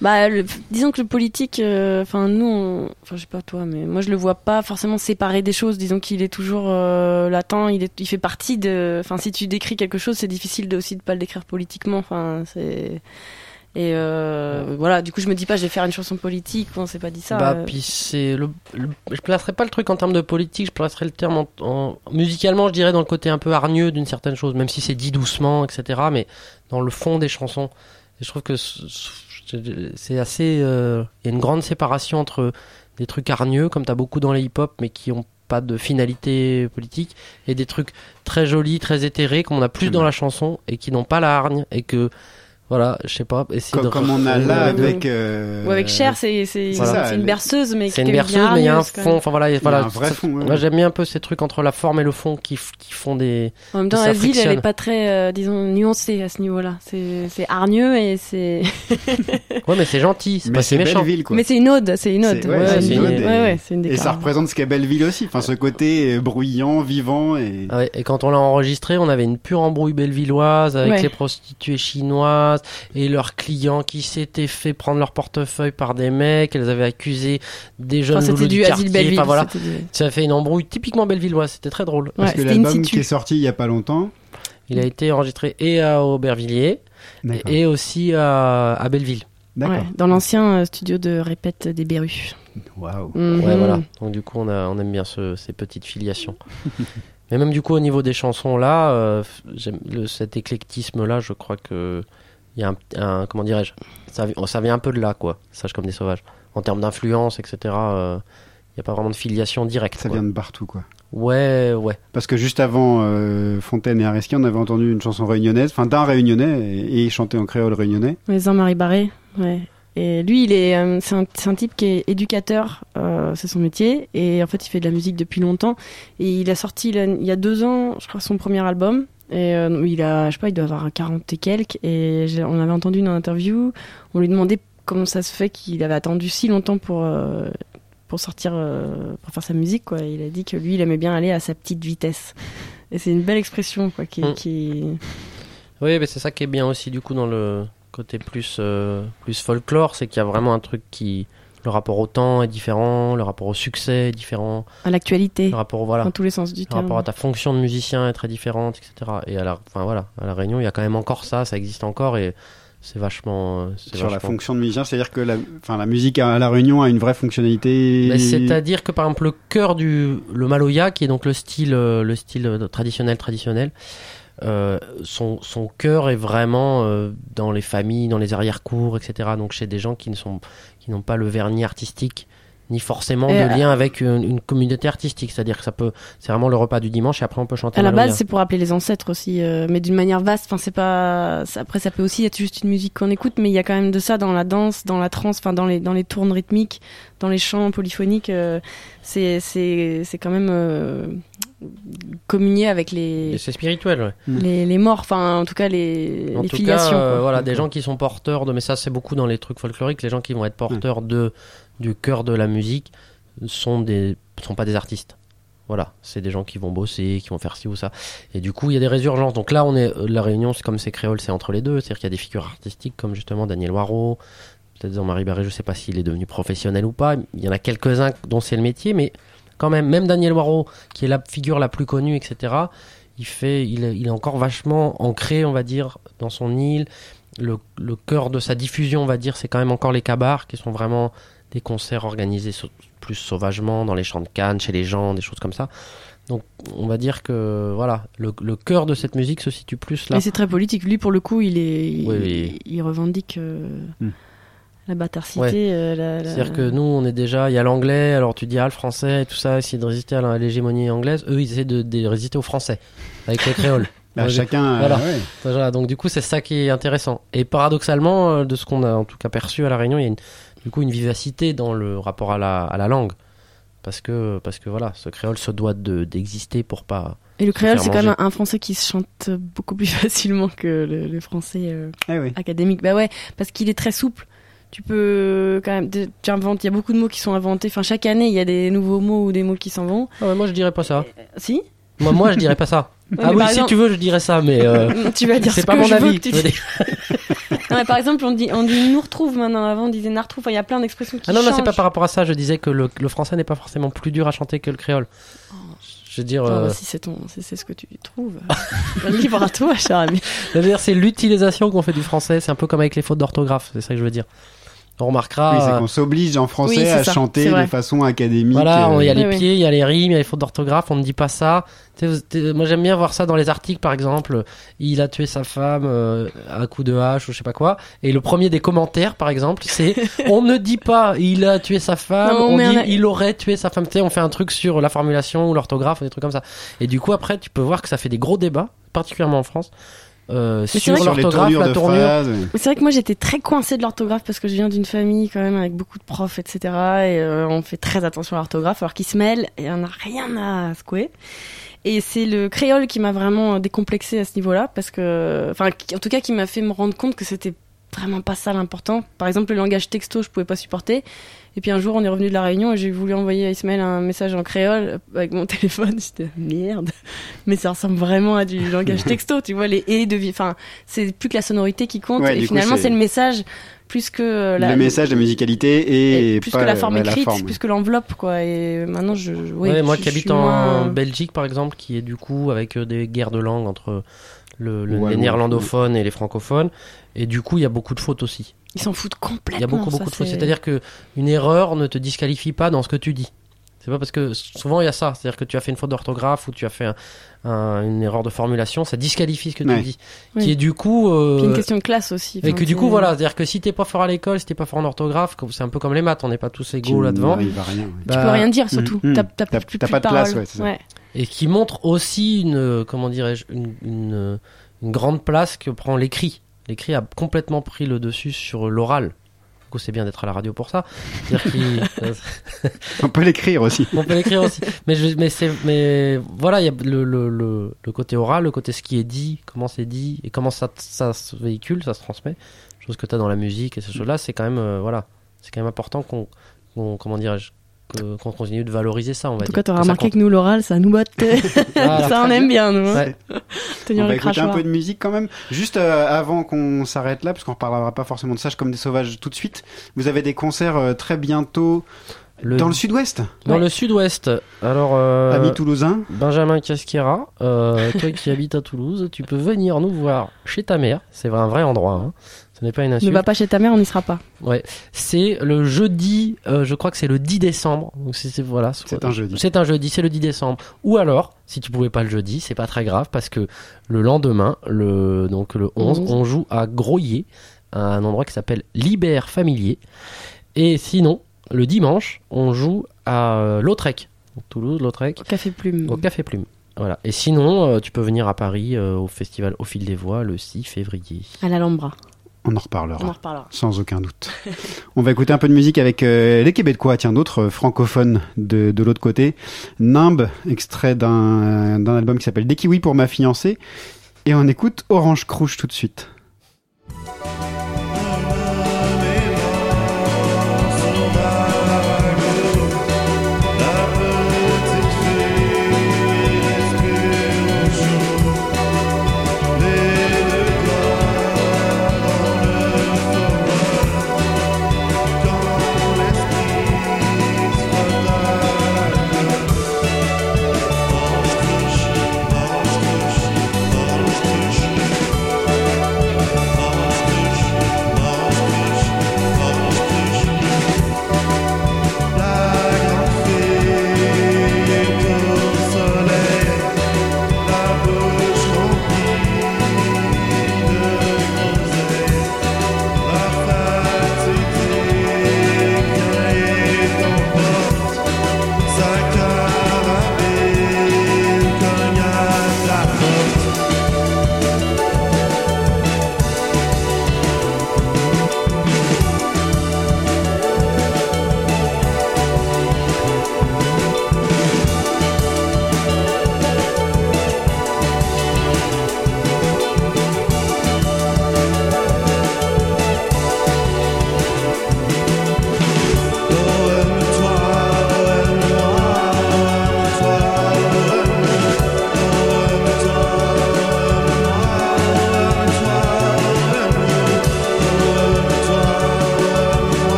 Bah, le- disons que le politique, euh, enfin nous, enfin je sais pas toi, mais moi je le vois pas forcément séparé des choses. Disons qu'il est toujours euh, latent, il, est, il fait partie de. Enfin, si tu décris quelque chose, c'est difficile de, aussi de pas le décrire politiquement. Enfin, c'est et euh, voilà. Du coup, je me dis pas, je vais faire une chanson politique. On s'est pas dit ça. Bah, euh. puis c'est le, le- Je placerais pas le truc en termes de politique, je placerais le terme en, en- musicalement, je dirais, dans le côté un peu hargneux d'une certaine chose, même si c'est dit doucement, etc. Mais dans le fond des chansons. Et je trouve que c'est assez. euh, Il y a une grande séparation entre des trucs hargneux, comme t'as beaucoup dans les hip-hop, mais qui ont pas de finalité politique, et des trucs très jolis, très éthérés, comme on a plus dans la chanson, et qui n'ont pas la hargne, et que. Voilà, je sais pas. essayer Comme, de comme on a là Ouais, avec. euh, Ou avec Cher, c'est c'est Voilà. une berceuse, mais c'est qui une bien berceuse, mais il y a un fond. Enfin voilà, Il y a voilà. un vrai ça- fond, ouais. Moi j'aime bien un peu ces trucs entre la forme et le fond qui, qui font des. En même temps, la ville, elle est pas très, euh, disons, nuancée à ce niveau-là. C'est c'est hargneux et c'est. Ouais, mais c'est gentil, c'est Mais pas c'est méchant. Belleville, quoi. Mais c'est une ode, c'est une ode. Ouais, c'est c'est une ode et- ouais, ouais, une Et ça représente ce qu'est Belleville aussi. Enfin, ce côté euh, bruyant, vivant et. Ah ouais, et quand on l'a enregistré, on avait une pure embrouille bellevilloise avec Ouais. les prostituées chinoises et leurs clients qui s'étaient fait prendre leur portefeuille par des mecs. Elles avaient accusé des jeunes Enfin, du du quartier. Belleville, Enfin, voilà. c'était du- Ça a fait une embrouille typiquement bellevilloise. C'était très drôle. Parce que l'album qui est sorti il y a pas longtemps. Il a été enregistré et à Aubervilliers et aussi à, à Belleville. Ouais, dans l'ancien euh, studio de répète des Berus. Waouh. Mhm. Ouais, voilà. Donc du coup, on, a, on aime bien ce- ces petites filiations. Mais même du coup, au niveau des chansons là, euh, le- cet éclectisme là, je crois que il y a un, un- comment dirais-je, ça, ça vient un peu de là, quoi. Sage comme des sauvages. En termes d'influence, etc. euh, Il n'y a pas vraiment de filiation directe. Ça quoi. vient de partout, quoi. Ouais, ouais. Parce que juste avant euh, Fontaine et Areski, on avait entendu une chanson réunionnaise, enfin d'un réunionnais, et, et chanté en créole réunionnais. Mais Jean-Marie Barré, ouais. Et lui, il est, euh, c'est un, c'est un type qui est éducateur, euh, c'est son métier, et en fait, il fait de la musique depuis longtemps. Et il a sorti il, a- il y a deux ans, je crois, son premier album. Et euh, il a, je sais pas, il doit avoir 40 et quelques. Et on avait entendu une interview, on lui demandait comment ça se fait qu'il avait attendu si longtemps pour euh, pour sortir, euh, pour faire sa musique, quoi. Il a dit que lui, il aimait bien aller à sa petite vitesse. Et c'est une belle expression, quoi, qui, Mm. qui... Oui, mais c'est ça qui est bien aussi du coup dans le côté plus plus folklore, c'est qu'il y a vraiment un truc qui le rapport au temps est différent, le rapport au succès est différent, à l'actualité, le rapport voilà, dans tous les sens du le terme. rapport à ta fonction de musicien est très différente, etc. Et à la, enfin voilà, à la Réunion, il y a quand même encore ça, ça existe encore et c'est vachement. euh, c'est Sur la fonction de musicien, c'est-à-dire que la, enfin, la musique à la Réunion a une vraie fonctionnalité. Mais C'est-à-dire que par exemple le cœur du le maloya, qui est donc le style euh, le style traditionnel traditionnel, euh, son son cœur est vraiment euh, dans les familles, dans les arrière-cours, etc. Donc chez des gens qui ne sont qui n'ont pas le vernis artistique ni forcément Et de à- lien avec une, une communauté artistique. C'est-à-dire que ça peut c'est vraiment le repas du dimanche et après on peut chanter. À la base, c'est pour appeler les ancêtres aussi, euh, mais d'une manière vaste. Enfin, c'est pas. Après, ça peut aussi être juste une musique qu'on écoute, mais il y a quand même de ça dans la danse, dans la trance, enfin dans les dans les tournes rythmiques, dans les chants polyphoniques. euh, c'est c'est c'est quand même euh, communier avec les c'est spirituel. Ouais. les, les morts. Enfin, en tout cas les, En les tout filiations. cas, euh, voilà, des gens qui sont porteurs de, mais ça c'est beaucoup dans les trucs folkloriques, les gens qui vont être porteurs de du cœur de la musique sont des sont pas des artistes. Voilà, c'est des gens qui vont bosser, qui vont faire ci ou ça. Et du coup, il y a des résurgences. Donc là, on est euh, la réunion, c'est comme c'est créole, c'est entre les deux. C'est-à-dire qu'il y a des figures artistiques comme justement Daniel Waro, peut-être Jean-Marie Barré, je sais pas s'il est devenu professionnel ou pas. Il y en a quelques-uns dont c'est le métier, mais quand même, même Daniel Waro, qui est la figure la plus connue, etc., il fait, il est, il est encore vachement ancré, on va dire, dans son île. Le, le cœur de sa diffusion, on va dire, c'est quand même encore les cabars, qui sont vraiment des concerts organisés plus sauvagement dans les champs de Cannes, chez les gens, des choses comme ça. Donc, on va dire que voilà, le, le cœur de cette musique se situe plus là. Et c'est très politique. Lui, pour le coup, il est, il, Oui, oui. il revendique euh, Hmm. La bâtardité. Ouais. euh, la- C'est-à-dire que nous, on est déjà, il y a l'anglais, alors tu dis ah le français et tout ça, essayer de résister à la- l'hégémonie anglaise. Eux, ils essaient de, de résister au français avec le créole. Bah, Ouais, chacun, Voilà. ouais. Voilà, Donc du coup, c'est ça qui est intéressant. Et paradoxalement, euh, de ce qu'on a en tout cas perçu à la Réunion, il y a une, du coup une vivacité dans le rapport à la, à la langue, parce que parce que voilà, ce créole se doit de d'exister pour pas. Et le créole, c'est quand même un français qui se chante beaucoup plus facilement que le, le français euh, Eh oui. académique. Bah ouais, parce qu'il est très souple. Tu peux quand même, tu inventes, il y a beaucoup de mots qui sont inventés. Enfin, chaque année, il y a des nouveaux mots ou des mots qui s'en vont. Ah ouais, moi, je dirais pas ça. Si Moi, moi, je dirais pas ça. Ouais, ah oui, si tu veux, je dirais ça, mais euh, Tu vas dire c'est ce pas que mon je veux avis. que tu je veux. Non, mais par exemple, on dit, on dit nous retrouve maintenant. Avant, on disait nous retrouve. Enfin, il y a plein d'expressions qui Ah non, non, c'est pas par rapport à ça. Je disais que le, le français n'est pas forcément plus dur à chanter que le créole. Je veux dire, euh, si c'est ton, si c'est ce que tu trouves. Libre à toi, cher ami. c'est l'utilisation qu'on fait du français. C'est un peu comme avec les fautes d'orthographe. C'est ça que je veux dire. On remarquera. Oui, c'est euh, qu'on s'oblige en français à ça, chanter de façon académique. Voilà, euh, il y a les Oui, pieds, il y a les rimes, il y a les fautes d'orthographe, on ne dit pas ça. Moi j'aime bien voir ça dans les articles par exemple. Il a tué sa femme euh, à coup de hache ou je sais pas quoi. Et le premier des commentaires par exemple, c'est on ne dit pas il a tué sa femme, Non, on dit il aurait tué sa femme. Tu sais, on fait un truc sur la formulation ou l'orthographe, des trucs comme ça. Et du coup après tu peux voir que ça fait des gros débats, particulièrement en France, euh, c'est sur l'orthographe, la tournure. c'est vrai que moi j'étais très coincée de l'orthographe parce que je viens d'une famille quand même avec beaucoup de profs, etc. Et euh, on fait très attention à l'orthographe alors qu'ils se mêlent et on n'a rien à secouer. Et c'est le créole qui m'a vraiment décomplexé à ce niveau-là parce que, enfin, en tout cas, qui m'a fait me rendre compte que c'était vraiment pas ça l'important. Par exemple, le langage texto, je pouvais pas supporter. Et puis un jour, on est revenu de la réunion et j'ai voulu envoyer à Ismaël un message en créole avec mon téléphone. J'étais merde, mais ça ressemble vraiment à du langage texto. Tu vois les et de vie. Enfin, c'est plus que la sonorité qui compte. Ouais, et finalement, c'est- le message plus que euh, la, le message, la musicalité et, plus pas que la forme écrite, forme. plus que l'enveloppe, quoi. Et maintenant, je, Ouais, moi je- qui habite en moins- Belgique par exemple, qui est du coup avec euh, des guerres de langue entre le, le- Ouais, les ouais. néerlandophones et les francophones, et du coup il y a beaucoup de fautes aussi. Ils s'en foutent complètement. Il y a beaucoup ça, beaucoup de fautes. c'est- C'est-à-dire que une erreur ne te disqualifie pas dans ce que tu dis. C'est pas parce que souvent il y a ça, c'est-à-dire que tu as fait une faute d'orthographe ou tu as fait un- un- une erreur de formulation, ça disqualifie ce que Ouais. tu dis, Oui. qui est du coup. euh, une question de classe aussi. et que du coup voilà, c'est-à-dire que si t'es pas fort à l'école, si t'es pas fort en orthographe, c'est un peu comme les maths, on n'est pas tous égaux là-devant. ouais. Tu peux rien dire surtout. Mhm. T'as t'as pas de parole. place, ouais, ça. et qui montre aussi une comment dirais-je une, une, une grande place que prend l'écrit. L'écrit a complètement pris le dessus sur l'oral. Du coup, c'est bien d'être à la radio pour ça. On peut l'écrire aussi. on peut l'écrire aussi. Mais je- mais voilà, il y a le, le, le, le côté oral, le côté ce qui est dit, comment c'est dit et comment ça ça se véhicule, ça se transmet. Chose que tu as dans la musique et ces choses-là, c'est quand même euh, voilà, c'est quand même important qu'on qu'on- comment dirais-je qu'on continue de valoriser ça, on va En tout dire. cas, ça remarqué que nous, l'oral, ça nous botte. Voilà. ça, on aime bien, nous. hein. Ouais. Tenir on va écouter un peu de musique quand même. Juste euh, avant qu'on s'arrête là, parce qu'on reparlera pas forcément de Sage comme des sauvages tout de suite. Vous avez des concerts euh, très bientôt Le- dans le sud-ouest, Dans Ouais. le sud-ouest. Alors, euh, amis toulousains. Benjamin Casquera, euh, toi qui habites à Toulouse, tu peux venir nous voir chez ta mère. C'est un vrai endroit. hein. Ce n'est pas une Ne insulte. va pas chez ta mère, on n'y sera pas. Ouais, c'est le jeudi, euh, je crois que c'est le 10 décembre. Donc c'est voilà, C'est un jeudi. C'est un jeudi, c'est le 10 décembre. Ou alors, si tu pouvais pas le jeudi, c'est pas très grave parce que le lendemain, le donc le 11, 11. on joue à Groyer, à un endroit qui s'appelle Libère Familier. Et sinon, le dimanche, on joue à euh, Lautrec, Toulouse, Lautrec, Au Café Plume. au Café Plume. Voilà. Et sinon, euh, tu peux venir à Paris euh, au festival Au fil des voix le 6 février. À l'Alhambra. On en reparlera. On en reparlera. Sans aucun doute. On va écouter un peu de musique avec euh, les Québécois, tiens, d'autres francophones de, de l'autre côté. Nimbe, extrait d'un d'un album qui s'appelle Des kiwis pour ma fiancée. Et on écoute Orange Crouche tout de suite.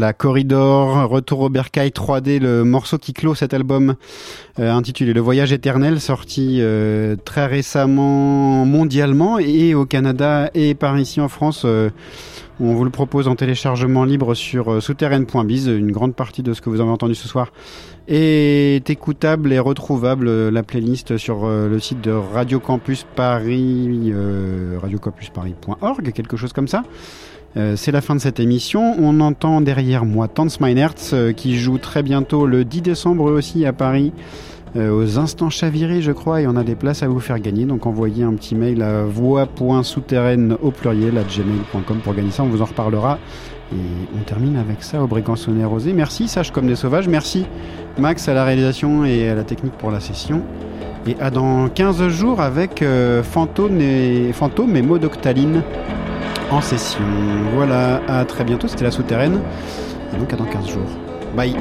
Voilà, Corridor, Retour au Bercail 3D, le morceau qui clôt cet album euh, intitulé Le Voyage éternel, sorti euh, très récemment mondialement et au Canada et par ici en France. euh, on vous le propose en téléchargement libre sur souterraine.biz. Une grande partie de ce que vous avez entendu ce soir est écoutable et retrouvable. La playlist sur le site de Radio Campus Paris, radiocampusparis.org, quelque chose comme ça. Euh, c'est la fin de cette émission. On entend derrière moi Tanz Meinertz euh, qui joue très bientôt le 10 décembre aussi à Paris. Euh, aux instants chavirés je crois et on a des places à vous faire gagner. Donc envoyez un petit mail à voix.souterraine au pluriel à gmail.com pour gagner ça. On vous en reparlera. Et on termine avec ça au Brégançonnet Rosé. Merci Sage comme des sauvages. Merci Max à la réalisation et à la technique pour la session. Et à dans 15 jours avec Fantôme et Fantôme et Maud Octaline en session. Voilà, à très bientôt, c'était la souterraine. Et donc à dans 15 jours. Bye